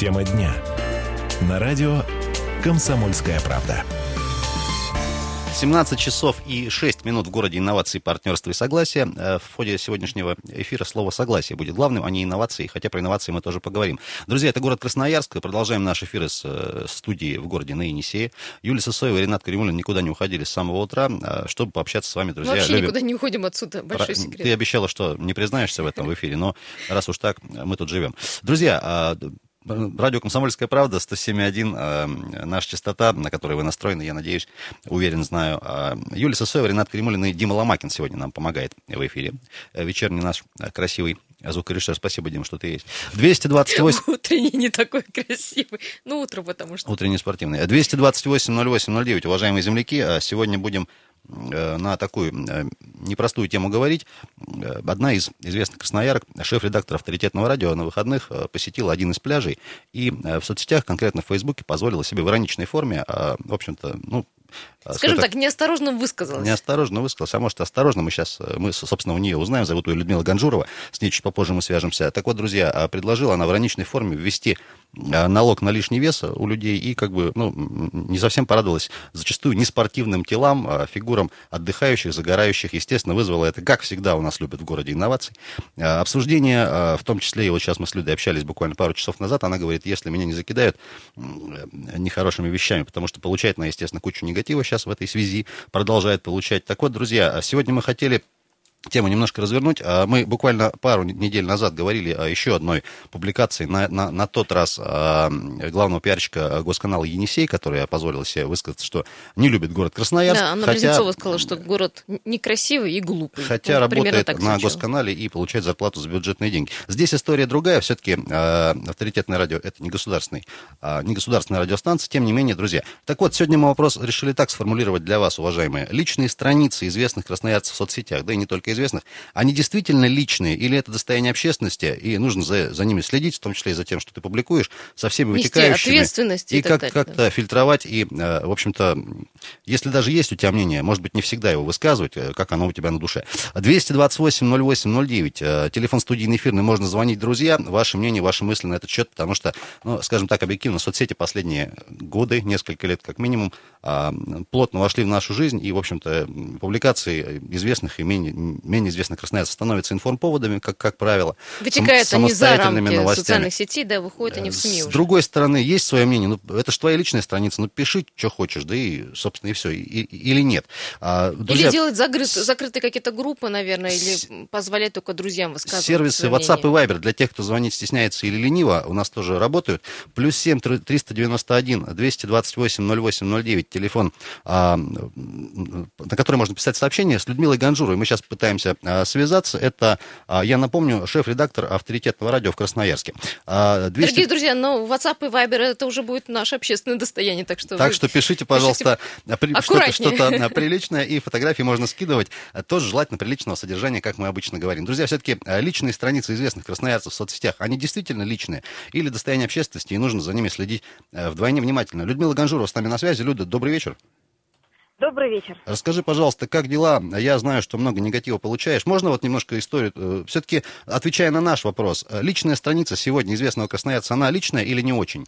Тема дня. На радио «Комсомольская правда». 17 часов и 6 минут в городе инноваций, партнерства и согласия. Э, в ходе сегодняшнего эфира слово «согласие» будет главным, а не инновации, хотя про инновации мы тоже поговорим. Друзья, это город Красноярск. Продолжаем наш эфир из э, студии в городе на Енисее. Юлия Сосоева и Ренат Каримулин никуда не уходили с самого утра, э, чтобы пообщаться с вами, друзья. Вообще Любим... никуда не уходим отсюда, большой про... секрет. Ты обещала, что не признаешься в этом в эфире, но раз уж так, мы тут живем. Друзья, а, Радио «Комсомольская правда», 107.1, э, наша частота, на которой вы настроены, я надеюсь, уверен, знаю. Э, Юлия Сосоева, Ренат Кремулин и Дима Ломакин сегодня нам помогает в эфире. Э, вечерний наш красивый звукорежиссер. Спасибо, Дим, что ты есть. 228... Утренний не такой красивый. Ну, утро потому что... Утренний спортивный. 228-08-09, уважаемые земляки, сегодня будем на такую э, непростую тему говорить. Э, одна из известных красноярок, шеф-редактор авторитетного радио, на выходных посетила один из пляжей и в соцсетях, конкретно в Фейсбуке, позволила себе в ироничной форме, в общем-то, ну, а, Скажем так, неосторожно высказалась. Неосторожно высказалась, а может, осторожно. Мы сейчас, э, мы, собственно, у нее узнаем. Зовут ее Людмила Ганжурова. С ней чуть попозже мы свяжемся. Так вот, друзья, а, предложила она в ироничной форме ввести а, налог на лишний вес у людей и как бы, ну, не совсем порадовалась зачастую неспортивным телам, фигурам отдыхающих, загорающих. Естественно, вызвало это, как всегда у нас любят в городе инноваций. Обсуждение, в том числе, и вот сейчас мы с Людой общались буквально пару часов назад, она говорит, если меня не закидают нехорошими вещами, потому что получает она, естественно, кучу негатива сейчас в этой связи продолжает получать. Так вот, друзья, сегодня мы хотели тему немножко развернуть. А мы буквально пару недель назад говорили о еще одной публикации, на, на, на тот раз а, главного пиарщика госканала Енисей, который позволил себе высказаться, что не любит город Красноярск. Да, Анна хотя, Близнецова сказала, что город некрасивый и глупый. Хотя вот работает на звучало. госканале и получает зарплату за бюджетные деньги. Здесь история другая. Все-таки а, авторитетное радио – это не, государственный, не государственная радиостанция. Тем не менее, друзья. Так вот, сегодня мы вопрос решили так сформулировать для вас, уважаемые. Личные страницы известных красноярцев в соцсетях, да и не только известных, они действительно личные или это достояние общественности, и нужно за, за ними следить, в том числе и за тем, что ты публикуешь, со всеми Нести вытекающими. ответственность и, и как, как-то да. фильтровать, и, э, в общем-то, если даже есть у тебя мнение, может быть, не всегда его высказывать, э, как оно у тебя на душе. 228-08-09, э, телефон студийный эфирный, можно звонить, друзья, ваше мнение, ваши мысли на этот счет, потому что, ну, скажем так, объективно, соцсети последние годы, несколько лет как минимум, а, плотно вошли в нашу жизнь, и, в общем-то, публикации известных и менее, менее известных красноярцы становятся информповодами, как, как правило. Вытекают сам, они за рамки новостями. социальных сетей, да, выходят они в СМИ С уже. другой стороны, есть свое мнение, ну, это же твоя личная страница, ну, пиши, что хочешь, да и, собственно, и все, и, или нет. А, друзья, или делать закрыт, закрытые какие-то группы, наверное, или позволять только друзьям высказывать Сервисы WhatsApp и Viber для тех, кто звонить стесняется или лениво, у нас тоже работают. Плюс 7 391 228 08 09, телефон, а, на который можно писать сообщение с Людмилой Ганжуровой. Мы сейчас пытаемся Э, связаться. Это, э, я напомню, шеф-редактор авторитетного радио в Красноярске. 200... Э, Дорогие друзья, но WhatsApp и Viber это уже будет наше общественное достояние, так что Так что пишите, пожалуйста, что-то, что-то приличное, и фотографии можно скидывать, тоже желательно приличного содержания, как мы обычно говорим. Друзья, все-таки личные страницы известных красноярцев в соцсетях, они действительно личные или достояние общественности, и нужно за ними следить вдвойне внимательно. Людмила Ганжурова с нами на связи. Люда, добрый вечер. Добрый вечер. Расскажи, пожалуйста, как дела? Я знаю, что много негатива получаешь. Можно вот немножко историю? Э, Все-таки, отвечая на наш вопрос, э, личная страница сегодня известного красноярца, она личная или не очень?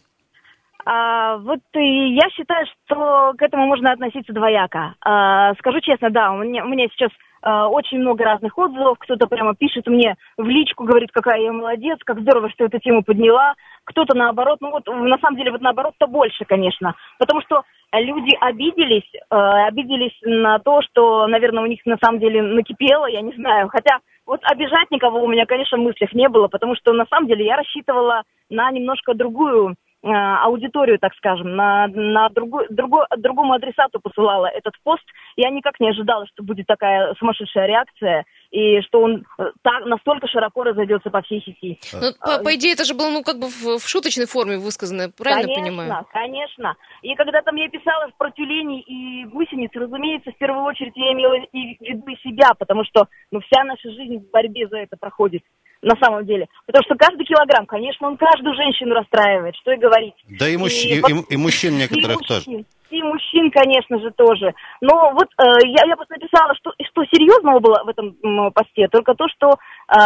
А, вот и я считаю, что к этому можно относиться двояко. А, скажу честно, да, у меня, у меня сейчас очень много разных отзывов. Кто-то прямо пишет мне в личку, говорит, какая я молодец, как здорово, что эту тему подняла. Кто-то наоборот, ну вот на самом деле вот наоборот-то больше, конечно. Потому что люди обиделись, э, обиделись на то, что, наверное, у них на самом деле накипело, я не знаю. Хотя вот обижать никого у меня, конечно, в мыслях не было, потому что на самом деле я рассчитывала на немножко другую э, аудиторию, так скажем, на, на другую, другой, другому адресату посылала этот пост. Я никак не ожидала, что будет такая сумасшедшая реакция и что он э, так, настолько широко разойдется по всей сети. Ну, по, по идее, это же было, ну, как бы в, в шуточной форме высказано, правильно конечно, понимаю? Конечно, конечно. И когда там я писала про тюлени и гусениц, разумеется, в первую очередь я имела в виду и себя, потому что, ну, вся наша жизнь в борьбе за это проходит на самом деле. Потому что каждый килограмм, конечно, он каждую женщину расстраивает, что и говорить. Да и, мужч... и, и, и мущин некоторых и мужчин, тоже. И мужчин, конечно же, тоже. Но вот э, я, я просто написала, что, что серьезного было в этом м, посте, только то, что э,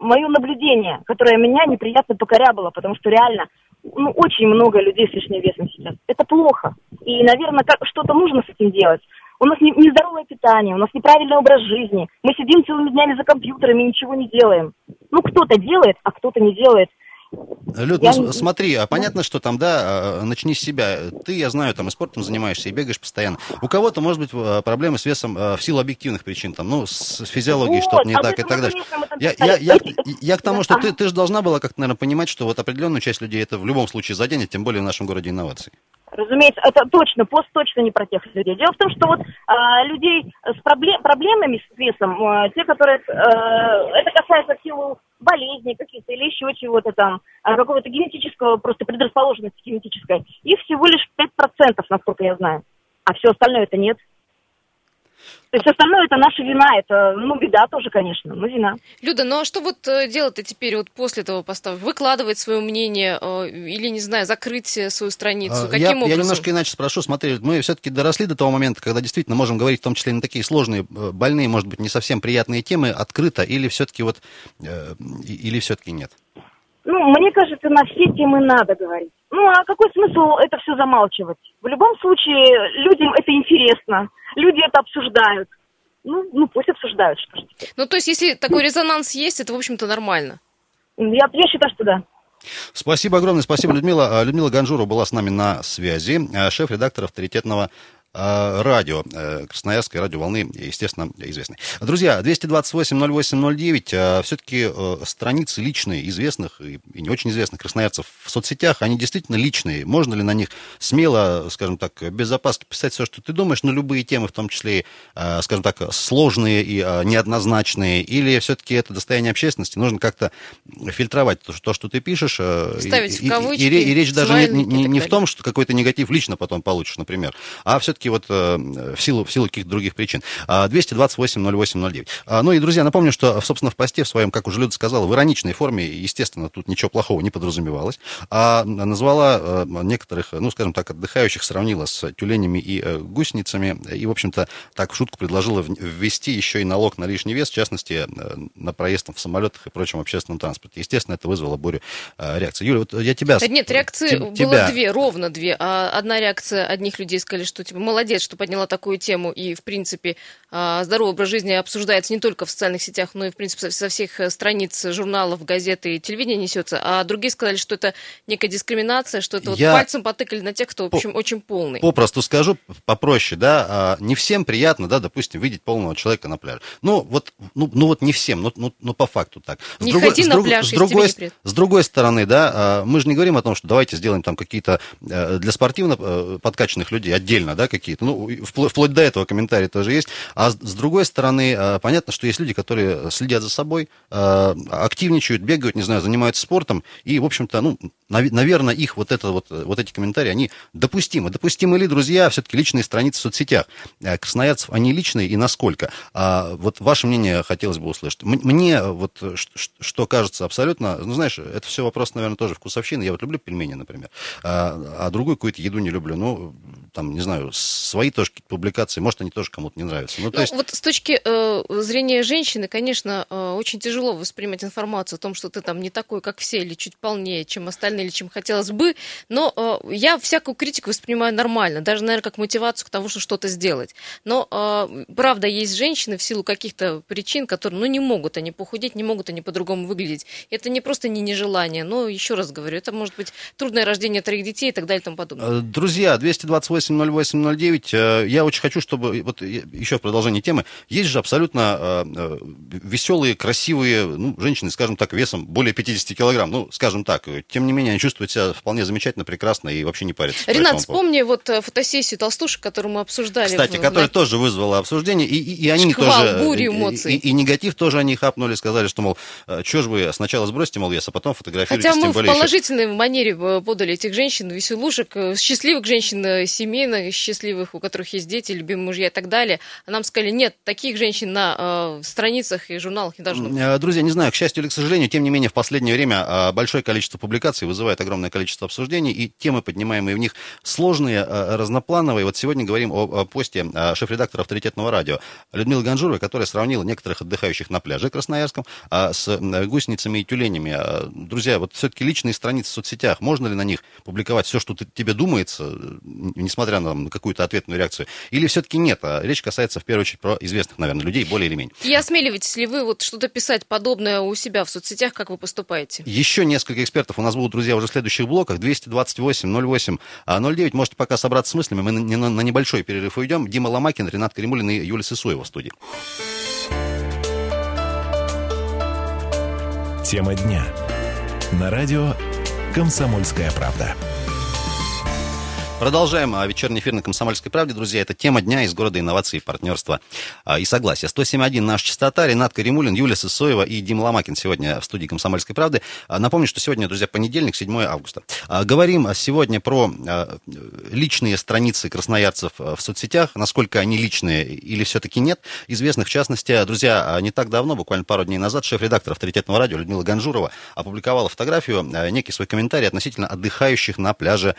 мое наблюдение, которое меня неприятно покорябало, потому что реально ну, очень много людей с лишним весом сейчас. Это плохо. И, наверное, как, что-то нужно с этим делать. У нас не, нездоровое питание, у нас неправильный образ жизни. Мы сидим целыми днями за компьютерами и ничего не делаем. Ну, кто-то делает, а кто-то не делает. Люд, я... ну смотри, а понятно, что там, да, а, начни с себя. Ты, я знаю, там и спортом занимаешься, и бегаешь постоянно. У кого-то, может быть, а, проблемы с весом а, в силу объективных причин, там, ну, с физиологией вот, что-то не а так и так далее. Я, я, я, я к тому, что ты, ты же должна была как-то, наверное, понимать, что вот определенную часть людей это в любом случае заденет, тем более в нашем городе инноваций. Разумеется, это точно, пост точно не про тех людей. Дело в том, что вот а, людей с проблем, проблемами с весом, а, те, которые, а, это касается в силу болезней каких-то или еще чего-то там, а, какого-то генетического, просто предрасположенности генетической, их всего лишь 5%, насколько я знаю. А все остальное это нет. То есть остальное это наша вина, это, ну, беда тоже, конечно, но вина. Люда, ну а что вот э, делать-то теперь вот после этого поста? Выкладывать свое мнение э, или, не знаю, закрыть свою страницу? А, Каким я, образом? Я немножко иначе спрошу. Смотри, мы все-таки доросли до того момента, когда действительно можем говорить, в том числе на такие сложные, э, больные, может быть, не совсем приятные темы, открыто, или все-таки вот, или все-таки нет? Ну, мне кажется, на все темы надо говорить. Ну, а какой смысл это все замалчивать? В любом случае, людям это интересно, люди это обсуждают. Ну, ну пусть обсуждают, что ж. Ну, то есть, если такой резонанс есть, это, в общем-то, нормально? Я, я считаю, что да. Спасибо огромное, спасибо, Людмила. Людмила Ганжурова была с нами на связи, шеф-редактор авторитетного радио, э, Красноярской радиоволны, естественно, известной. Друзья, 228-08-09, э, все-таки страницы личные известных и не очень известных красноярцев в соцсетях, они действительно личные. Можно ли на них смело, скажем так, без опаски писать все, что ты думаешь, на любые темы, в том числе, скажем так, сложные и неоднозначные, или все-таки это достояние общественности, нужно как-то фильтровать то, что ты пишешь. Ставить и, в кавычки, и, и, и речь даже не, не, не в том, что какой-то негатив лично потом получишь, например, а все-таки все-таки вот э, в силу, в силу каких-то других причин. 228-08-09. А, ну и, друзья, напомню, что, собственно, в посте в своем, как уже Люда сказала, в ироничной форме, естественно, тут ничего плохого не подразумевалось, а назвала э, некоторых, ну, скажем так, отдыхающих, сравнила с тюленями и э, гусеницами, и, в общем-то, так в шутку предложила ввести еще и налог на лишний вес, в частности, на проезд в самолетах и прочем общественном транспорте. Естественно, это вызвало бурю реакции. Юля, вот я тебя... Нет, реакции было тебя... две, ровно две. А одна реакция одних людей сказали, что, типа, молодец, что подняла такую тему, и, в принципе, а, здоровый образ жизни обсуждается не только в социальных сетях, но и, в принципе, со всех э, страниц журналов, газет и телевидения несется. А другие сказали, что это некая дискриминация, что это Я... вот пальцем потыкали на тех, кто, в общем, очень полный. Попросту скажу попроще, да, а, не всем приятно, да, допустим, видеть полного человека на пляже. Ну, вот, ну, ну вот не всем, ну, ну, ну по факту так. С не другой, ходи с на друг, пляж, с другой, с другой стороны, да, а, мы же не говорим о том, что давайте сделаем там какие-то э, для спортивно э, подкачанных людей отдельно, да, какие-то, ну, вплоть, вплоть до этого комментария тоже есть. А с, другой стороны, э, понятно, что есть люди, которые следят за собой, э, активничают, бегают, не знаю, занимаются спортом, и, в общем-то, ну, наверное, их вот, это, вот, вот эти комментарии, они допустимы. Допустимы ли, друзья, все-таки личные страницы в соцсетях? Э, красноярцев, они личные и насколько? А вот ваше мнение хотелось бы услышать. Мне вот что кажется абсолютно, ну, знаешь, это все вопрос, наверное, тоже вкусовщины. Я вот люблю пельмени, например, а, а другую какую-то еду не люблю. Ну, там, не знаю, свои тоже какие-то публикации, может, они тоже кому-то не нравятся. Ну, то ну, есть... Вот с точки э, зрения женщины, конечно, э, очень тяжело воспринимать информацию о том, что ты там не такой, как все, или чуть полнее, чем остальные, или чем хотелось бы, но э, я всякую критику воспринимаю нормально, даже, наверное, как мотивацию к тому, что что-то сделать. Но, э, правда, есть женщины в силу каких-то причин, которые, ну, не могут они похудеть, не могут они по-другому выглядеть. Это не просто не нежелание, но, еще раз говорю, это может быть трудное рождение троих детей и так далее и тому подобное. Э, друзья, 228 08 09, я очень хочу, чтобы, вот еще в продолжении темы, есть же абсолютно э, э, веселые, красивые, ну, женщины, скажем так, весом более 50 килограмм, ну, скажем так, тем не менее, они чувствуют себя вполне замечательно, прекрасно и вообще не парятся. Ренат, вспомни вот э, фотосессию толстушек, которую мы обсуждали. Кстати, в, которая на... тоже вызвала обсуждение, и, и, и они Шквал, тоже... бурю эмоций. И, и, и негатив тоже они хапнули, сказали, что, мол, что же вы сначала сбросите, мол, вес, а потом фотографируете. Хотя мы в положительной еще... манере подали этих женщин, веселушек, счастливых женщин, семейных, счастливых, у которых есть дети, любимые мужья и так далее. А нам сказали, нет, таких женщин на э, страницах и журналах не должно быть. Друзья, не знаю, к счастью или к сожалению, тем не менее, в последнее время э, большое количество публикаций вызывают огромное количество обсуждений, и темы, поднимаемые в них, сложные, разноплановые. Вот сегодня говорим о, посте шеф-редактора авторитетного радио Людмилы Ганжуровой, которая сравнила некоторых отдыхающих на пляже Красноярском с гусеницами и тюленями. Друзья, вот все-таки личные страницы в соцсетях, можно ли на них публиковать все, что тебе думается, несмотря на какую-то ответную реакцию, или все-таки нет? А речь касается в первую очередь про известных, наверное, людей, более или менее. И осмеливаетесь ли вы вот что-то писать подобное у себя в соцсетях, как вы поступаете? Еще несколько экспертов у нас будут, друзья, уже в следующих блоках. 228 08 09. Можете пока собраться с мыслями. Мы на, на, на небольшой перерыв уйдем. Дима Ломакин, Ренат Каримулин и Юлия Сысуева в студии. Тема дня. На радио «Комсомольская правда». Продолжаем а, вечерний эфир на «Комсомольской правде». Друзья, это тема дня из города инноваций, партнерства а, и согласия. 107.1 наша частота. Ренат Каримулин, Юлия Сысоева и Дима Ломакин сегодня в студии «Комсомольской правды». А, напомню, что сегодня, друзья, понедельник, 7 августа. Говорим сегодня про личные страницы красноярцев в соцсетях, насколько они личные или все-таки нет. Известных, в частности, друзья, не так давно, буквально пару дней назад, шеф-редактор авторитетного радио Людмила Ганжурова опубликовала фотографию, некий свой комментарий относительно отдыхающих на пляже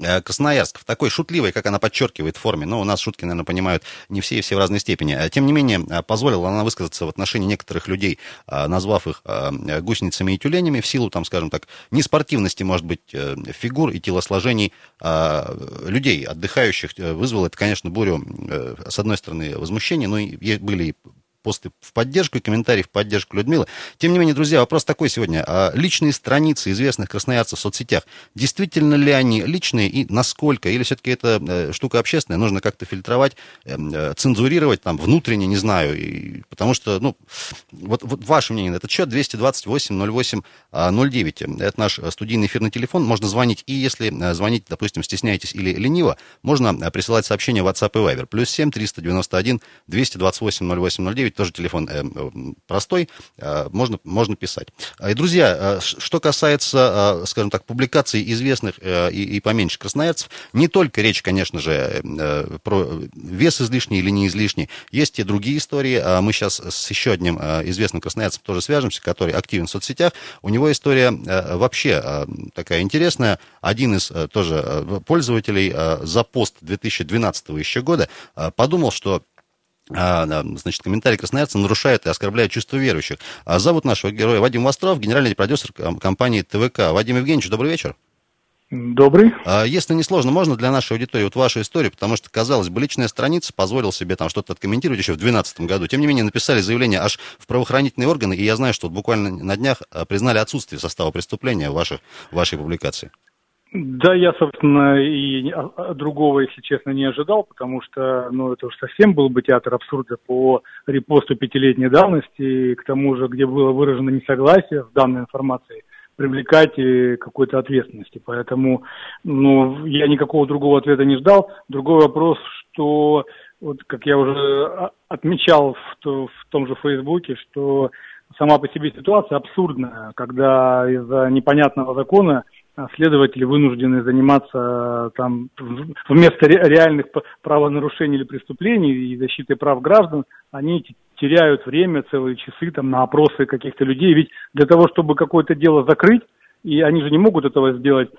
Э, Красноярск в такой шутливой, как она подчеркивает, форме, но у нас шутки, наверное, понимают не все и все в разной степени. Э, тем не менее, э, позволила она высказаться в отношении некоторых людей, назвав их гусеницами и тюленями в силу, там, скажем так, неспортивности, может быть, фигур и телосложений людей, отдыхающих. Вызвало это, конечно, бурю, с одной стороны, возмущения, но и были посты в поддержку и комментарии в поддержку Людмилы. Тем не менее, друзья, вопрос такой сегодня. А личные страницы известных красноярцев в соцсетях, действительно ли они личные и насколько? Или все-таки это э, штука общественная, нужно как-то фильтровать, эм, э, цензурировать там внутренне, не знаю. И, потому что, ну, вот, вот ваше мнение, этот счет 228 08 09. Это наш студийный эфирный телефон. Можно звонить. И если э, звонить, допустим, стесняетесь или лениво, можно присылать сообщение в WhatsApp и Viber. Плюс 7 391 228 08 09 9, тоже телефон э, простой, э, можно, можно писать. И, друзья, э, что касается, скажем так, публикаций известных и, и поменьше красноярцев, не только речь, конечно же, про вес излишний или не излишний, есть и другие истории. Мы сейчас с еще одним известным красноярцем тоже свяжемся, который активен в соцсетях. У него история вообще такая интересная. Один из тоже пользователей за пост 2012 еще года подумал, что а, значит, комментарий красноярца нарушает и оскорбляет чувство верующих. А зовут нашего героя Вадим Востров, генеральный продюсер компании ТВК. Вадим Евгеньевич, добрый вечер. Добрый. А, если не сложно, можно для нашей аудитории вот вашу историю, потому что, казалось бы, личная страница позволил себе там что-то откомментировать еще в 2012 году. Тем не менее, написали заявление аж в правоохранительные органы, и я знаю, что вот буквально на днях признали отсутствие состава преступления в вашей, в вашей публикации. Да, я, собственно, и другого, если честно, не ожидал, потому что, ну, это уж совсем был бы театр абсурда по репосту пятилетней давности, и к тому же, где было выражено несогласие с данной информацией, привлекать какой-то ответственности. Поэтому, ну, я никакого другого ответа не ждал. Другой вопрос, что, вот как я уже отмечал в, то, в том же Фейсбуке, что сама по себе ситуация абсурдная, когда из-за непонятного закона – а следователи вынуждены заниматься там вместо реальных правонарушений или преступлений и защиты прав граждан, они теряют время, целые часы там на опросы каких-то людей. Ведь для того, чтобы какое-то дело закрыть, и они же не могут этого сделать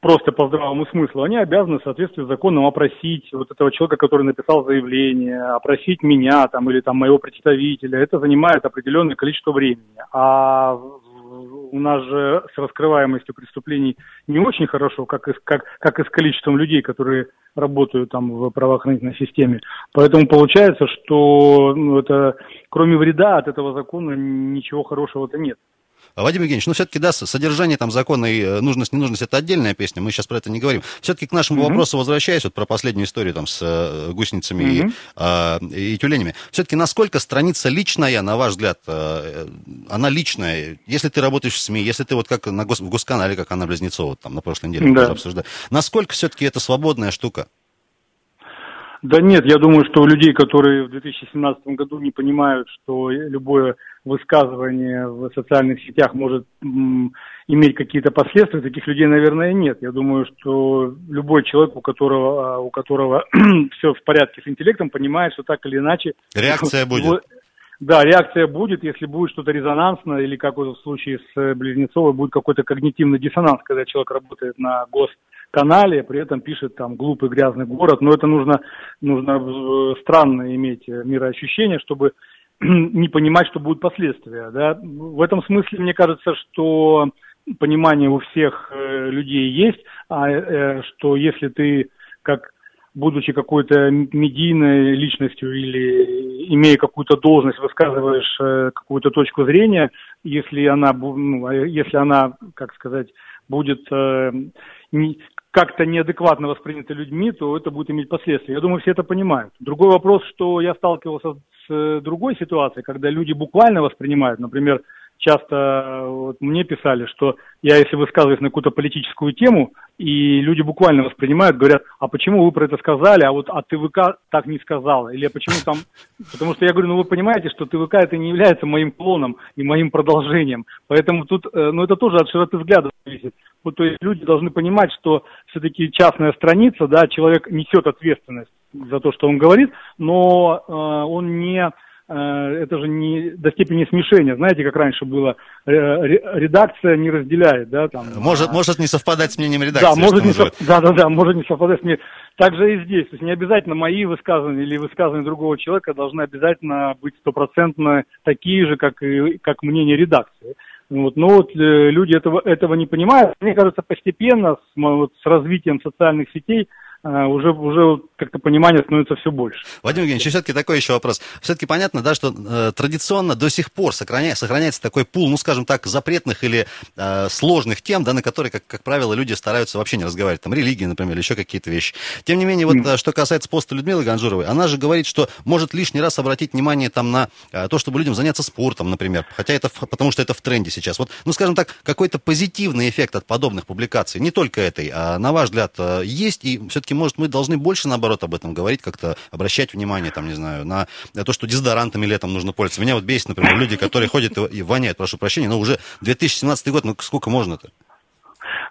просто по здравому смыслу, они обязаны в соответствии с законом опросить вот этого человека, который написал заявление, опросить меня там или там моего представителя. Это занимает определенное количество времени. А у нас же с раскрываемостью преступлений не очень хорошо, как и, как, как и с количеством людей, которые работают там в правоохранительной системе. Поэтому получается, что ну, это, кроме вреда от этого закона ничего хорошего-то нет. Вадим Евгеньевич, ну все-таки, да, содержание там закона и э, нужность, ненужность, это отдельная песня, мы сейчас про это не говорим. Все-таки к нашему mm-hmm. вопросу возвращаясь, вот про последнюю историю там с э, гусеницами mm-hmm. и, а, и тюленями. Все-таки насколько страница личная, на ваш взгляд, э, она личная? Если ты работаешь в СМИ, если ты вот как на гос, в Госканале, как Анна Близнецова там на прошлой неделе да. обсуждали, насколько все-таки это свободная штука? Да нет, я думаю, что у людей, которые в 2017 году не понимают, что любое высказывание в социальных сетях может иметь какие-то последствия, таких людей, наверное, нет. Я думаю, что любой человек, у которого, у которого все в порядке с интеллектом, понимает, что так или иначе... Реакция будет. да, реакция будет, если будет что-то резонансное, или как вот в случае с э, Близнецовой, будет какой-то когнитивный диссонанс, когда человек работает на госканале, при этом пишет там глупый грязный город, но это нужно, нужно э, странно иметь мироощущение, чтобы не понимать, что будут последствия. Да? В этом смысле мне кажется, что понимание у всех э, людей есть, а э, что если ты как будучи какой-то медийной личностью или имея какую-то должность, высказываешь э, какую-то точку зрения, если она, ну, а если она, как сказать, будет э, не, как-то неадекватно воспринята людьми, то это будет иметь последствия. Я думаю, все это понимают. Другой вопрос, что я сталкивался с другой ситуацией, когда люди буквально воспринимают, например, часто вот, мне писали, что я, если высказываюсь на какую-то политическую тему, и люди буквально воспринимают, говорят, а почему вы про это сказали, а вот а ТВК так не сказала, или а почему там... Потому что я говорю, ну вы понимаете, что ТВК это не является моим клоном и моим продолжением, поэтому тут, э, ну это тоже от широты взгляда зависит. Вот, то есть люди должны понимать, что все-таки частная страница, да, человек несет ответственность за то, что он говорит, но э, он не Э, это же не до степени смешения. Знаете, как раньше было, редакция не разделяет, да, там. Может, а... может не совпадать с мнением редакции. Да, может не, сов... да, да, да, может не совпадать с мнением. Так же и здесь. То есть не обязательно мои высказывания или высказывания другого человека должны обязательно быть стопроцентно такие же, как, и, как мнение редакции. Вот, но вот э, люди этого, этого не понимают. Мне кажется, постепенно с, вот, с развитием социальных сетей уже, уже как-то понимание становится все больше. Вадим Евгеньевич, все-таки такой еще вопрос. Все-таки понятно, да, что э, традиционно до сих пор сохраняется, сохраняется такой пул, ну, скажем так, запретных или э, сложных тем, да, на которые, как, как правило, люди стараются вообще не разговаривать. Там религии, например, или еще какие-то вещи. Тем не менее, вот mm. что касается поста Людмилы Ганжуровой, она же говорит, что может лишний раз обратить внимание там на э, то, чтобы людям заняться спортом, например, хотя это, потому что это в тренде сейчас. Вот, ну, скажем так, какой-то позитивный эффект от подобных публикаций, не только этой, а на ваш взгляд, э, есть, и все-таки все-таки, может, мы должны больше, наоборот, об этом говорить, как-то обращать внимание, там, не знаю, на то, что дезодорантами летом нужно пользоваться. Меня вот бесит, например, люди, которые ходят и воняют, прошу прощения, но уже 2017 год, ну сколько можно-то?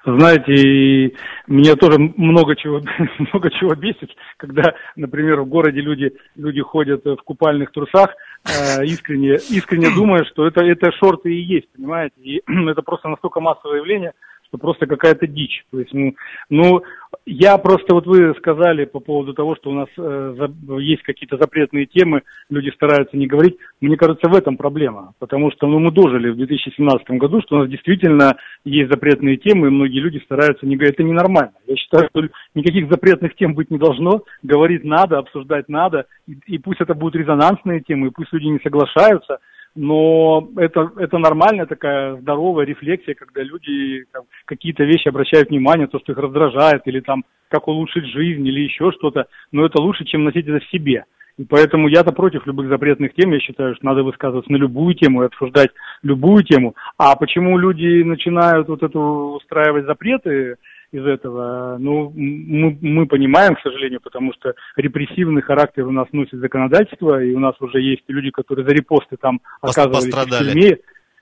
Знаете, меня тоже много чего, много чего бесит, когда, например, в городе люди, люди ходят в купальных трусах, э, искренне, искренне думая, что это, это шорты и есть, понимаете? И это просто настолько массовое явление, что просто какая-то дичь. То есть, ну, ну, я просто, вот вы сказали по поводу того, что у нас э, за, есть какие-то запретные темы, люди стараются не говорить. Мне кажется, в этом проблема. Потому что ну, мы дожили в 2017 году, что у нас действительно есть запретные темы, и многие люди стараются не говорить. Это ненормально. Я считаю, что никаких запретных тем быть не должно. Говорить надо, обсуждать надо. И, и пусть это будут резонансные темы, и пусть люди не соглашаются – но это, это нормальная такая здоровая рефлексия, когда люди там, какие-то вещи обращают внимание, то, что их раздражает, или там, как улучшить жизнь, или еще что-то, но это лучше, чем носить это в себе. И поэтому я-то против любых запретных тем, я считаю, что надо высказываться на любую тему и обсуждать любую тему. А почему люди начинают вот эту устраивать запреты, из этого. Ну, мы, мы понимаем, к сожалению, потому что репрессивный характер у нас носит законодательство, и у нас уже есть люди, которые за репосты там оказывались Пострадали. в тюрьме.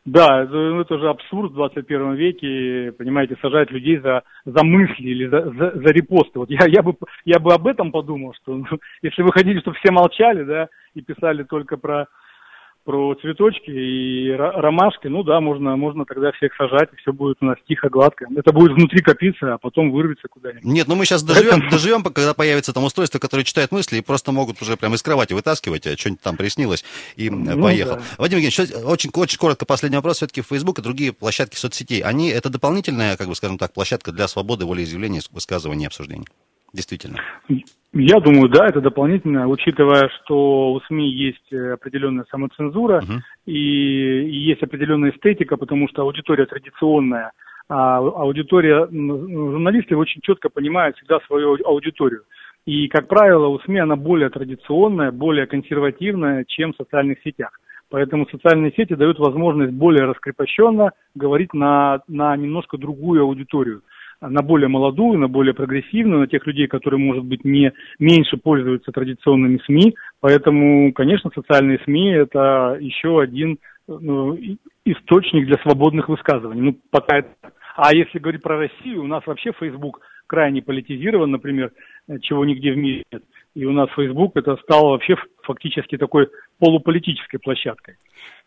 Да, это, это же абсурд в 21 веке, понимаете, сажать людей за, за мысли или за, за, за репосты. Вот я, я, бы, я бы об этом подумал, что ну, если вы хотите, чтобы все молчали, да, и писали только про про цветочки и ромашки, ну да, можно, можно тогда всех сажать, и все будет у нас тихо, гладко. Это будет внутри копиться, а потом вырвется куда-нибудь. Нет, ну мы сейчас доживем, Это... доживем, когда появится там устройство, которое читает мысли, и просто могут уже прямо из кровати вытаскивать, а что-нибудь там приснилось, и ну, поехал. Да. Вадим Евгеньевич, очень, очень коротко последний вопрос. Все-таки Facebook и другие площадки соцсетей, они, это дополнительная, как бы скажем так, площадка для свободы волеизъявления, высказывания и обсуждений? Действительно. Я думаю, да, это дополнительно, учитывая, что у СМИ есть э, определенная самоцензура uh-huh. и, и есть определенная эстетика, потому что аудитория традиционная, а аудитория, журналисты очень четко понимают всегда свою аудиторию. И, как правило, у СМИ она более традиционная, более консервативная, чем в социальных сетях. Поэтому социальные сети дают возможность более раскрепощенно говорить на, на немножко другую аудиторию на более молодую, на более прогрессивную, на тех людей, которые, может быть, не меньше пользуются традиционными СМИ. Поэтому, конечно, социальные СМИ – это еще один ну, источник для свободных высказываний. Ну, пока это... А если говорить про Россию, у нас вообще Facebook крайне политизирован, например, чего нигде в мире нет. И у нас Facebook это стал вообще фактически такой полуполитической площадкой.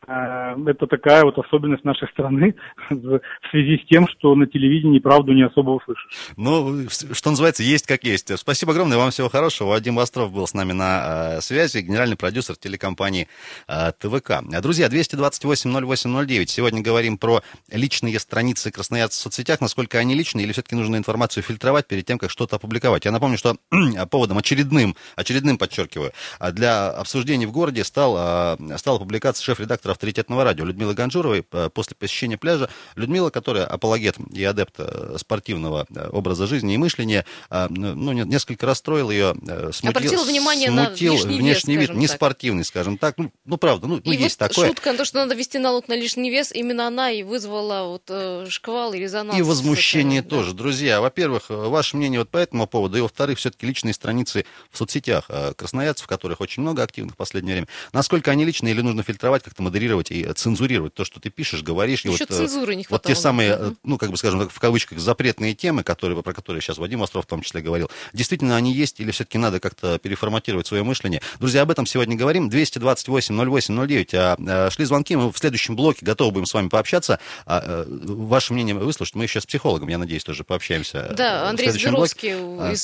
Э, это такая вот особенность нашей страны в связи с тем, что на телевидении правду не особо услышишь. Ну, что называется, есть как есть. Спасибо огромное, вам всего хорошего. Вадим Остров был с нами на э, связи, генеральный продюсер телекомпании э, ТВК. Друзья, 228-08-09. Сегодня говорим про личные страницы красноярцев в соцсетях, насколько они личные, или все-таки нужно информацию фильтровать перед тем, как что-то опубликовать. Я напомню, что поводом очередным, очередным, подчеркиваю, для обсуждения в городе стал, стала публикация шеф-редактора авторитетного радио Людмилы Ганжуровой э, после посещения пляжа. Людмила, которая апологет и адепт э, спортивного э, образа жизни и мышления, ну, несколько расстроил ее, смутил, Обратила внимание смутил на внешний вес, вид, не спортивный, скажем так. Ну, ну правда, ну, ну и есть вот такое. шутка на то, что надо вести налог на лишний вес, именно она и вызвала вот шквал и резонанс. И возмущение тоже. Да. Друзья, во-первых, ваше мнение вот по этому поводу, и во-вторых, все-таки личные страницы в соцсетях красноярцев, которых очень много активных в последнее время. Насколько они личные или нужно фильтровать, как-то модерировать и цензурировать то, что ты пишешь, говоришь. Еще и вот, э, цензуры не хватало. Вот те самые, угу. ну, как бы, скажем в кавычках, запретные темы, которые, про которые сейчас Вадим Остров в том числе говорил, действительно они есть или все-таки надо как-то переформатировать свое мышление? Друзья, об этом сегодня говорим. 228-08-09. А, а, шли звонки, мы в следующем блоке готовы будем с вами пообщаться. А, а, ваше мнение выслушать. Мы еще с психологом, я надеюсь, тоже пообщаемся. Да, Андрей Сберовский а. из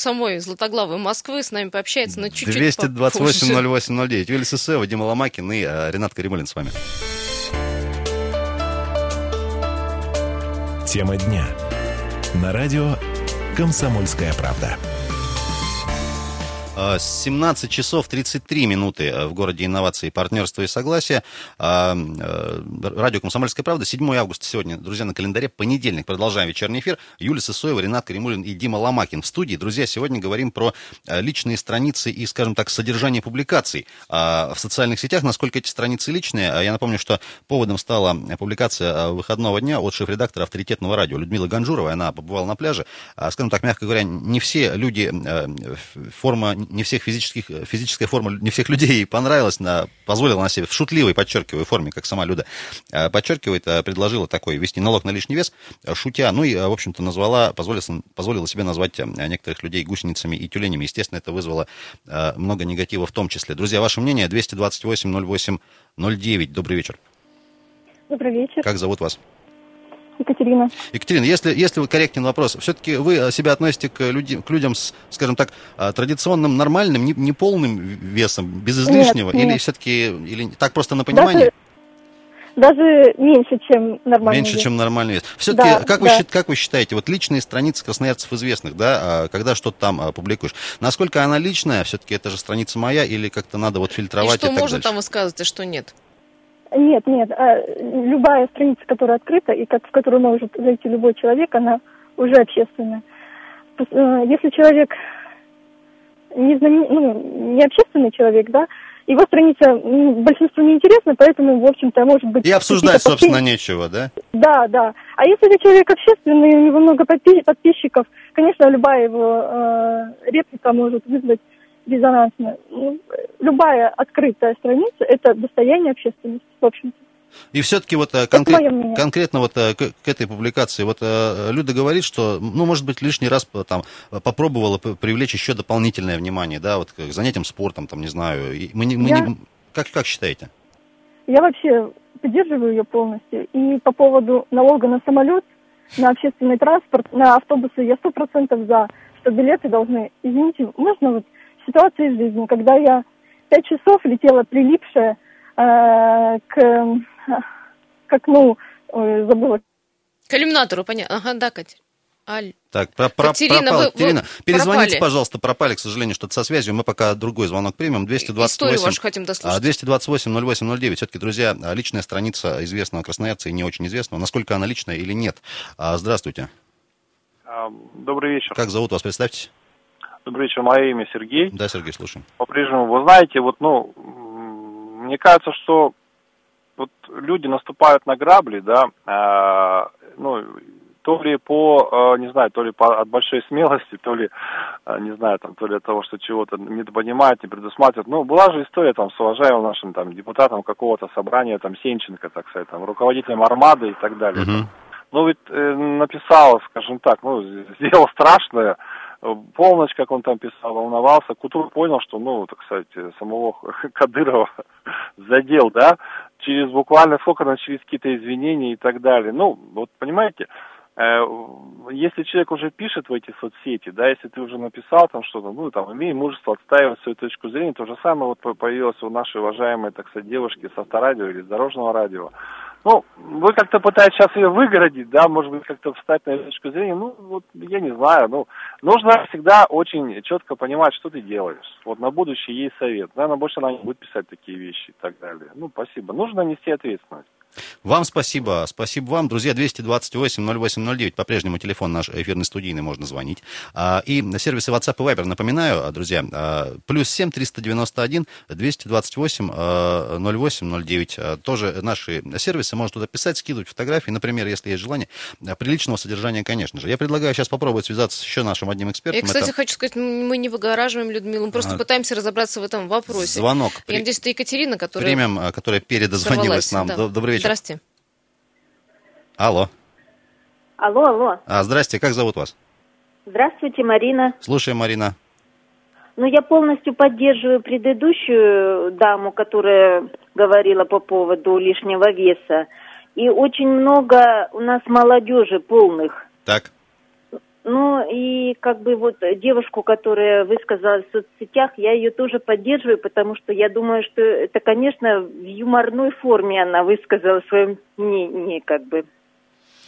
самой Златоглавой Москвы с нами пообщается на чуть-чуть 228-08-09. Юлия Сесе, Вадим Ломакин и Ренат Каримулин с вами. Тема дня. На радио «Комсомольская правда». 17 часов 33 минуты э, в городе инновации, партнерства и согласия. А, э, радио «Комсомольская правда». 7 августа сегодня, друзья, на календаре. Понедельник. Продолжаем вечерний эфир. Юлия Сысоева, Ренат Каримулин и Дима Ломакин в студии. Друзья, сегодня говорим про э, личные страницы и, скажем так, содержание публикаций а, в социальных сетях. Насколько эти страницы личные. А я напомню, что поводом стала публикация выходного дня от шеф-редактора авторитетного радио Людмилы Ганжуровой. Она побывала на пляже. Скажем так, мягко говоря, не все люди, форма не всех физических, физическая форма не всех людей ей понравилась, на, позволила на себе в шутливой, подчеркиваю, форме, как сама Люда э, подчеркивает, э, предложила такой вести налог на лишний вес, э, шутя, ну и, в общем-то, назвала, позволила, позволила себе назвать некоторых людей гусеницами и тюленями. Естественно, это вызвало много негатива в том числе. Друзья, ваше мнение? 228 08 09. Добрый вечер. Добрый вечер. Как зовут вас? Екатерина. Екатерина, если, если корректен вопрос, все-таки вы себя относите к, люди, к людям с, скажем так, а, традиционным, нормальным, не, не полным весом, без излишнего? Нет, или все-таки, или так просто на понимание? Даже, даже меньше, чем нормальный Меньше, вес. чем нормальный вес. Все-таки, да, как, да. Вы, как вы считаете, вот личные страницы красноярцев известных, да, а, когда что-то там а, публикуешь, насколько она личная, все-таки это же страница моя, или как-то надо вот фильтровать? И что и можно дальше? там высказывать, а что нет? Нет, нет. А, любая страница, которая открыта и как, в которую может зайти любой человек, она уже общественная. Э, если человек не, знамен... ну, не общественный человек, да, его страница большинству не интересна, поэтому, в общем-то, может быть... И обсуждать, собственно, нечего, да? Да, да. А если это человек общественный, у него много подписчиков, конечно, любая его э, реплика может вызвать резонансно. Ну, любая открытая страница – это достояние общественности, в общем-то. И все-таки вот э, конкрет, конкретно вот э, к, к этой публикации, вот э, Люда говорит, что, ну, может быть, лишний раз там попробовала привлечь еще дополнительное внимание, да, вот к занятиям спортом, там, не знаю. Мы, не, мы Я... не, как, как считаете? Я вообще поддерживаю ее полностью. И по поводу налога на самолет, на общественный транспорт, на автобусы я сто процентов за, что билеты должны, извините, можно вот ситуации в жизни, когда я пять часов летела прилипшая э, к, к окну, ой, забыла. К иллюминатору, понятно. Ага, да, Катя. Аль. Так, про, про, Катерина, пропал. Вы, Катерина, вы перезвоните, пропали. пожалуйста, пропали, к сожалению, что-то со связью. Мы пока другой звонок примем. 228, Историю вашу хотим дослушать. 228 08 09. Все-таки, друзья, личная страница известного красноярца и не очень известного. Насколько она личная или нет? А, здравствуйте. Добрый вечер. Как зовут вас? Представьте. Добрый вечер, мое имя Сергей. Да, Сергей, слушаем. По-прежнему, вы знаете, вот, ну, мне кажется, что вот люди наступают на грабли, да, э, ну, то ли по, э, не знаю, то ли по, от большой смелости, то ли, э, не знаю, там, то ли от того, что чего-то не понимают, не предусматривают. Ну, была же история там с уважаемым нашим там депутатом какого-то собрания, там, Сенченко, так сказать, там, руководителем Армады и так далее. Uh-huh. Ну, ведь э, написал, скажем так, ну, сделал страшное, полночь, как он там писал, волновался, к утру понял, что, ну, так сказать, самого Кадырова задел, да, через буквально сколько начались какие-то извинения и так далее. Ну, вот понимаете, Э, если человек уже пишет в эти соцсети, да, если ты уже написал там что-то, ну, там, имей мужество отстаивать свою точку зрения, то же самое вот появилось у нашей уважаемой, так сказать, девушки с авторадио или с дорожного радио. Ну, вы как-то пытаетесь сейчас ее выгородить, да, может быть, как-то встать на эту точку зрения, ну, вот, я не знаю, ну, нужно всегда очень четко понимать, что ты делаешь. Вот на будущее ей совет. Наверное, больше она не будет писать такие вещи и так далее. Ну, спасибо. Нужно нести ответственность. Вам спасибо. Спасибо вам. Друзья, 228-08-09. По-прежнему телефон наш эфирный студийный, можно звонить. А, и сервисы WhatsApp и Viber, напоминаю, друзья, а, плюс 7 391 228 08 09. Тоже наши сервисы. Можно туда писать, скидывать фотографии. Например, если есть желание, приличного содержания, конечно же. Я предлагаю сейчас попробовать связаться с еще нашим одним экспертом. Я, кстати, Это... хочу сказать, мы не выгораживаем Людмилу, мы просто а... пытаемся разобраться в этом вопросе. Звонок. Я надеюсь, это Екатерина, которая... Примем, которая передозвонилась нам. Да. Добрый вечер вечер. Здрасте. Алло. Алло, алло. А, здрасте, как зовут вас? Здравствуйте, Марина. Слушаем, Марина. Ну, я полностью поддерживаю предыдущую даму, которая говорила по поводу лишнего веса. И очень много у нас молодежи полных. Так. Ну и как бы вот девушку, которая высказалась в соцсетях, я ее тоже поддерживаю, потому что я думаю, что это, конечно, в юморной форме она высказала свое мнение, как бы.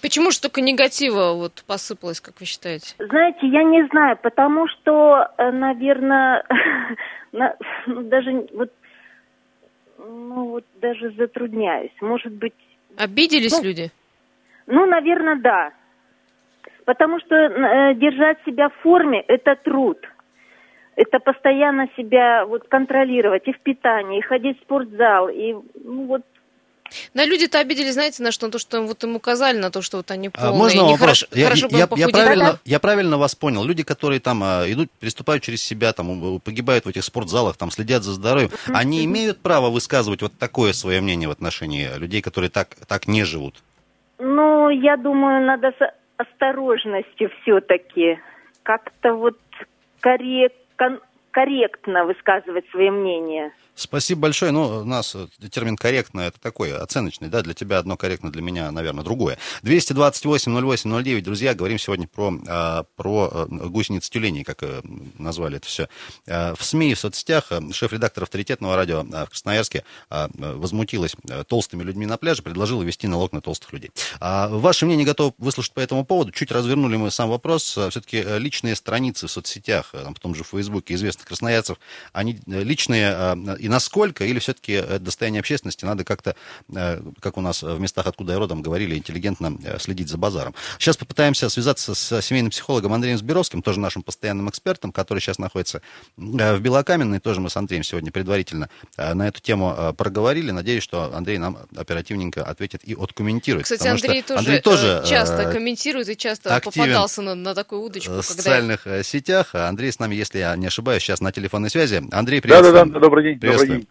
Почему же только негатива вот посыпалось, как вы считаете? Знаете, я не знаю, потому что, э, наверное, ну, даже вот, ну вот даже затрудняюсь. Может быть. Обиделись ну, люди? Ну, наверное, да. Потому что э, держать себя в форме – это труд. Это постоянно себя вот контролировать и в питании, и ходить в спортзал, и ну вот на люди-то обиделись, знаете, на что? На то, что вот им указали, на то, что вот они полные. А можно вопрос? Хорошо, я, хорошо я, я, правильно, я правильно вас понял. Люди, которые там а, идут, переступают через себя, там, погибают в этих спортзалах, там, следят за здоровьем, они имеют право высказывать вот такое свое мнение в отношении людей, которые так, так не живут? Ну, я думаю, надо осторожностью все-таки как-то вот коррект, корректно высказывать свои мнения. Спасибо большое. Ну, у нас э, термин корректно это такой оценочный, да, для тебя одно корректно, для меня, наверное, другое. 228-08-09, друзья, говорим сегодня про, а, про э, гусениц тюленей, как э, назвали это все. В СМИ, в соцсетях шеф-редактор авторитетного радио в Красноярске возмутилась толстыми людьми на пляже, предложила ввести налог на толстых людей. Ваше мнение готов выслушать по этому поводу. Чуть развернули мы сам вопрос. Все-таки личные страницы в соцсетях, в том же Фейсбуке известных красноярцев, они личные и насколько, или все-таки это достояние общественности, надо как-то, э, как у нас в местах, откуда я родом, говорили, интеллигентно э, следить за базаром. Сейчас попытаемся связаться с семейным психологом Андреем Сберовским, тоже нашим постоянным экспертом, который сейчас находится э, в Белокаменной. Тоже мы с Андреем сегодня предварительно на эту тему проговорили. Надеюсь, что Андрей нам оперативненько ответит и откомментирует. Кстати, Андрей тоже, Андрей тоже часто комментирует и часто попадался на, на такую удочку. В социальных сетях. Андрей с нами, если я не ошибаюсь, сейчас на телефонной связи. Андрей, привет. Да-да-да, добрый день. Добрый день.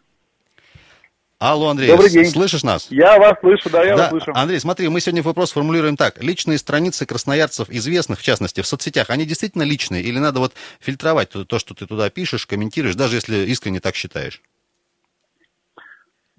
Алло, Андрей, Добрый день. слышишь нас? Я вас слышу, да, я да. вас слышу. Андрей, смотри, мы сегодня вопрос формулируем так. Личные страницы красноярцев, известных, в частности, в соцсетях, они действительно личные? Или надо вот фильтровать то, что ты туда пишешь, комментируешь, даже если искренне так считаешь?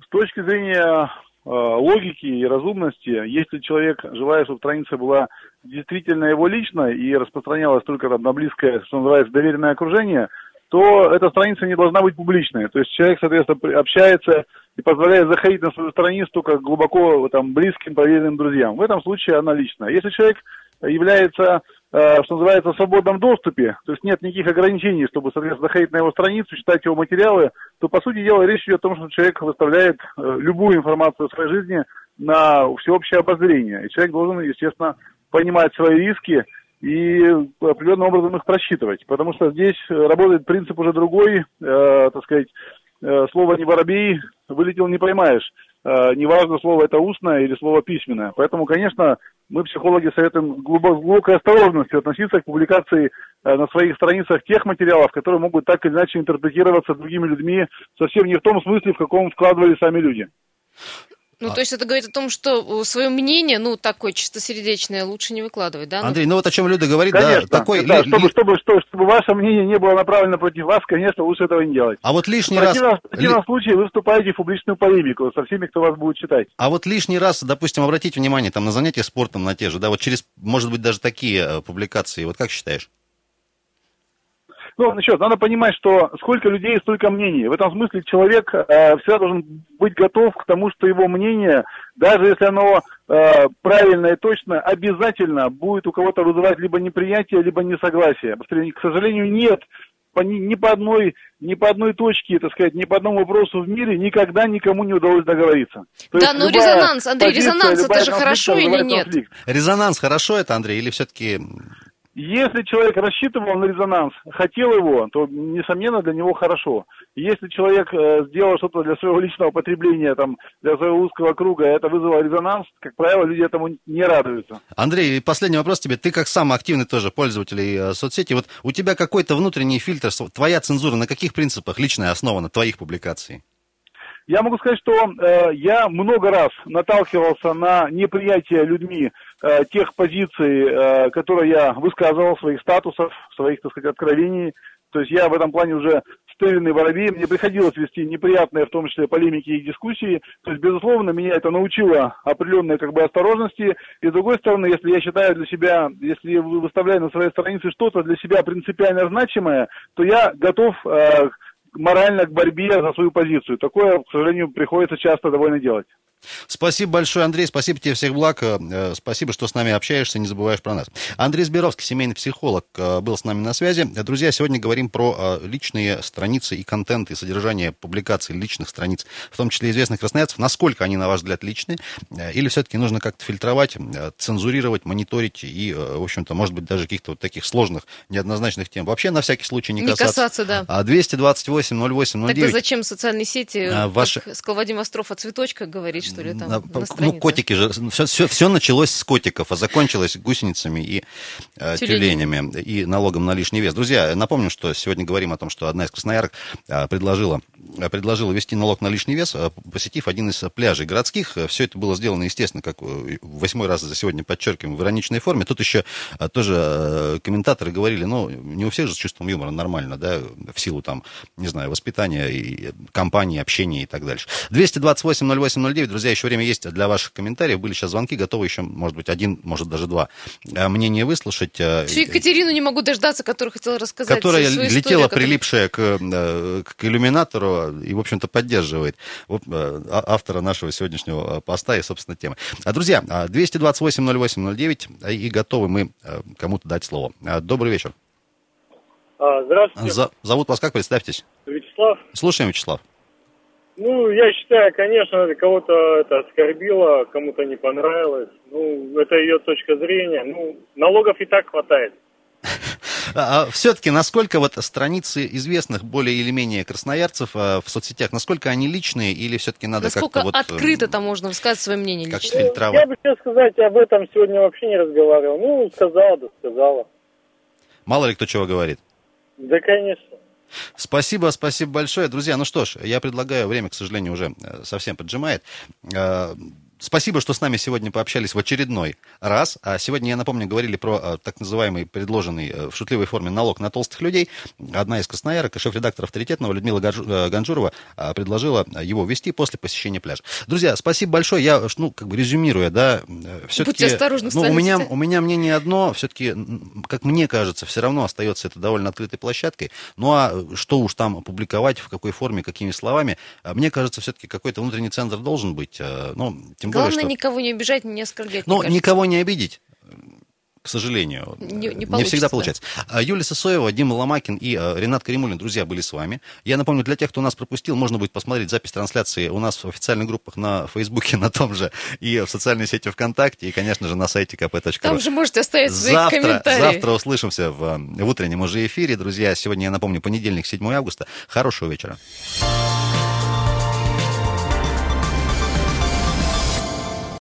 С точки зрения э, логики и разумности, если человек желает, чтобы страница была действительно его личной и распространялась только там, на близкое, что называется, доверенное окружение – то эта страница не должна быть публичной. То есть человек, соответственно, общается и позволяет заходить на свою страницу только глубоко там, близким, проверенным друзьям. В этом случае она личная. Если человек является, э, что называется, в свободном доступе, то есть нет никаких ограничений, чтобы, соответственно, заходить на его страницу, читать его материалы, то, по сути дела, речь идет о том, что человек выставляет э, любую информацию о своей жизни на всеобщее обозрение. И человек должен, естественно, понимать свои риски и определенным образом их просчитывать. Потому что здесь работает принцип уже другой, э, так сказать, э, слово «не воробей» вылетел не поймаешь. Э, неважно, слово это устное или слово письменное. Поэтому, конечно, мы, психологи, советуем глубок, глубокой осторожностью относиться к публикации э, на своих страницах тех материалов, которые могут так или иначе интерпретироваться другими людьми совсем не в том смысле, в каком вкладывали сами люди. Ну, А- то есть это говорит о том, что свое мнение, ну, такое чистосердечное, лучше не выкладывать, да? Андрей, ну вот о чем Люда говорит, Конечно, да, такой... да, чтобы, чтобы, что- чтобы ваше мнение не было направлено против вас, конечно, лучше этого не делать. А вот лишний в раз... в противном ли- случае вы вступаете в публичную полемику со всеми, кто вас будет читать. А вот лишний раз, допустим, обратить внимание там на занятия спортом, на те же, да, вот через, может быть, даже такие э, публикации, вот как считаешь? Ну, насчет, надо понимать, что сколько людей, столько мнений. В этом смысле человек э, всегда должен быть готов к тому, что его мнение, даже если оно э, правильное и точно, обязательно будет у кого-то вызывать либо неприятие, либо несогласие. К сожалению, нет по, ни, ни по одной, ни по одной точке, так сказать, ни по одному вопросу в мире никогда никому не удалось договориться. То Да, но любая резонанс, Андрей, позиция, резонанс это же хорошо или нет? конфликт. Резонанс хорошо это, Андрей, или все-таки... Если человек рассчитывал на резонанс, хотел его, то, несомненно, для него хорошо. Если человек э, сделал что-то для своего личного потребления, там, для своего узкого круга, и это вызвало резонанс, как правило, люди этому не радуются. Андрей, последний вопрос тебе. Ты как самый активный тоже пользователь э, соцсети, вот у тебя какой-то внутренний фильтр, твоя цензура на каких принципах личная основана твоих публикаций? Я могу сказать, что э, я много раз наталкивался на неприятие людьми э, тех позиций, э, которые я высказывал, своих статусов, своих, так сказать, откровений. То есть я в этом плане уже стыренный воробей, мне приходилось вести неприятные, в том числе, полемики и дискуссии. То есть, безусловно, меня это научило определенной как бы осторожности. И с другой стороны, если я считаю для себя, если выставляю на своей странице что-то для себя принципиально значимое, то я готов э, морально к борьбе за свою позицию. Такое, к сожалению, приходится часто довольно делать. Спасибо большое, Андрей. Спасибо тебе, всех благ. Э, спасибо, что с нами общаешься, не забываешь про нас. Андрей Сберовский, семейный психолог, э, был с нами на связи. Друзья, сегодня говорим про э, личные страницы и контент, и содержание публикаций личных страниц, в том числе известных красноярцев. Насколько они, на ваш взгляд, личны? Или все-таки нужно как-то фильтровать, цензурировать, мониторить и, в общем-то, может быть, даже каких-то вот таких сложных, неоднозначных тем. Вообще, на всякий случай, не, не касаться. Не касаться, да. А 228 8 08 Тогда зачем социальные сети? А, ваши... как сказал Вадим Остров о цветочках говорит, что ли, там, на, на? Ну, котики же. Все, все, все началось с котиков, а закончилось гусеницами и э, тюленями. и налогом на лишний вес. Друзья, напомню, что сегодня говорим о том, что одна из красноярок э, предложила, э, предложила ввести налог на лишний вес, э, посетив один из пляжей городских. Все это было сделано, естественно, как восьмой раз за сегодня подчеркиваем, в ироничной форме. Тут еще тоже комментаторы говорили, ну, не у всех же с чувством юмора нормально, да, в силу там, не знаю, воспитания, и компании, общения и так дальше. 228 08 09, друзья, еще время есть для ваших комментариев. Были сейчас звонки, готовы еще, может быть, один, может, даже два э, мнения выслушать. э, Всю Екатерину не могу дождаться, которая хотела рассказать которая свою летела, историю, которая- прилипшая к, э, к иллюминатору и, в общем-то, поддерживает э, а- автора нашего сегодняшнего э, поста и, собственно, темы. А, Друзья, а, 228 08 09, а, и готовы мы э, кому-то дать слово. Добрый вечер. А, Здравствуйте, За- Зовут вас как? Представьтесь. Вячеслав. Слушаем, Вячеслав. Ну, я считаю, конечно, это кого-то это оскорбило, кому-то не понравилось. Ну, это ее точка зрения. Ну, налогов и так хватает. А, все-таки, насколько вот страницы известных более или менее красноярцев а, в соцсетях, насколько они личные или все-таки надо Насколько как-то вот... э, открыто там можно высказать свое мнение Как фильтровать? Я бы сейчас сказать об этом сегодня вообще не разговаривал. Ну, сказала, да сказала. Мало ли кто чего говорит. Да, конечно. Спасибо, спасибо большое. Друзья, ну что ж, я предлагаю, время, к сожалению, уже э, совсем поджимает. Спасибо, что с нами сегодня пообщались в очередной раз. А сегодня, я напомню, говорили про э, так называемый предложенный э, в шутливой форме налог на толстых людей. Одна из красноярок, шеф-редактор авторитетного Людмила э, Ганжурова э, предложила его ввести после посещения пляжа. Друзья, спасибо большое. Я, ну, как бы резюмируя, да, все-таки... Будьте осторожны ну, у меня, у меня мнение одно, все-таки, как мне кажется, все равно остается это довольно открытой площадкой. Ну а что уж там опубликовать, в какой форме, какими словами, а мне кажется, все-таки какой-то внутренний центр должен быть. Ну, тем Главное, более, что... никого не обижать, не оскорблять. Ну, никого не обидеть. К сожалению, Не- не всегда получится, получается. А, Юлия Сысоева, Дима Ломакин и э, Ренат Каримулин, друзья, были с вами. Я напомню, для тех, кто нас пропустил, можно будет посмотреть запись трансляции у нас в официальных группах на Фейсбуке, на том же, и в социальной сети ВКонтакте, и, конечно же, на сайте kp.ru. Там же можете оставить свои Завтра, комментарии. завтра услышимся в, э, в утреннем уже эфире. Друзья, сегодня, я напомню, понедельник, 7 августа. Хорошего вечера.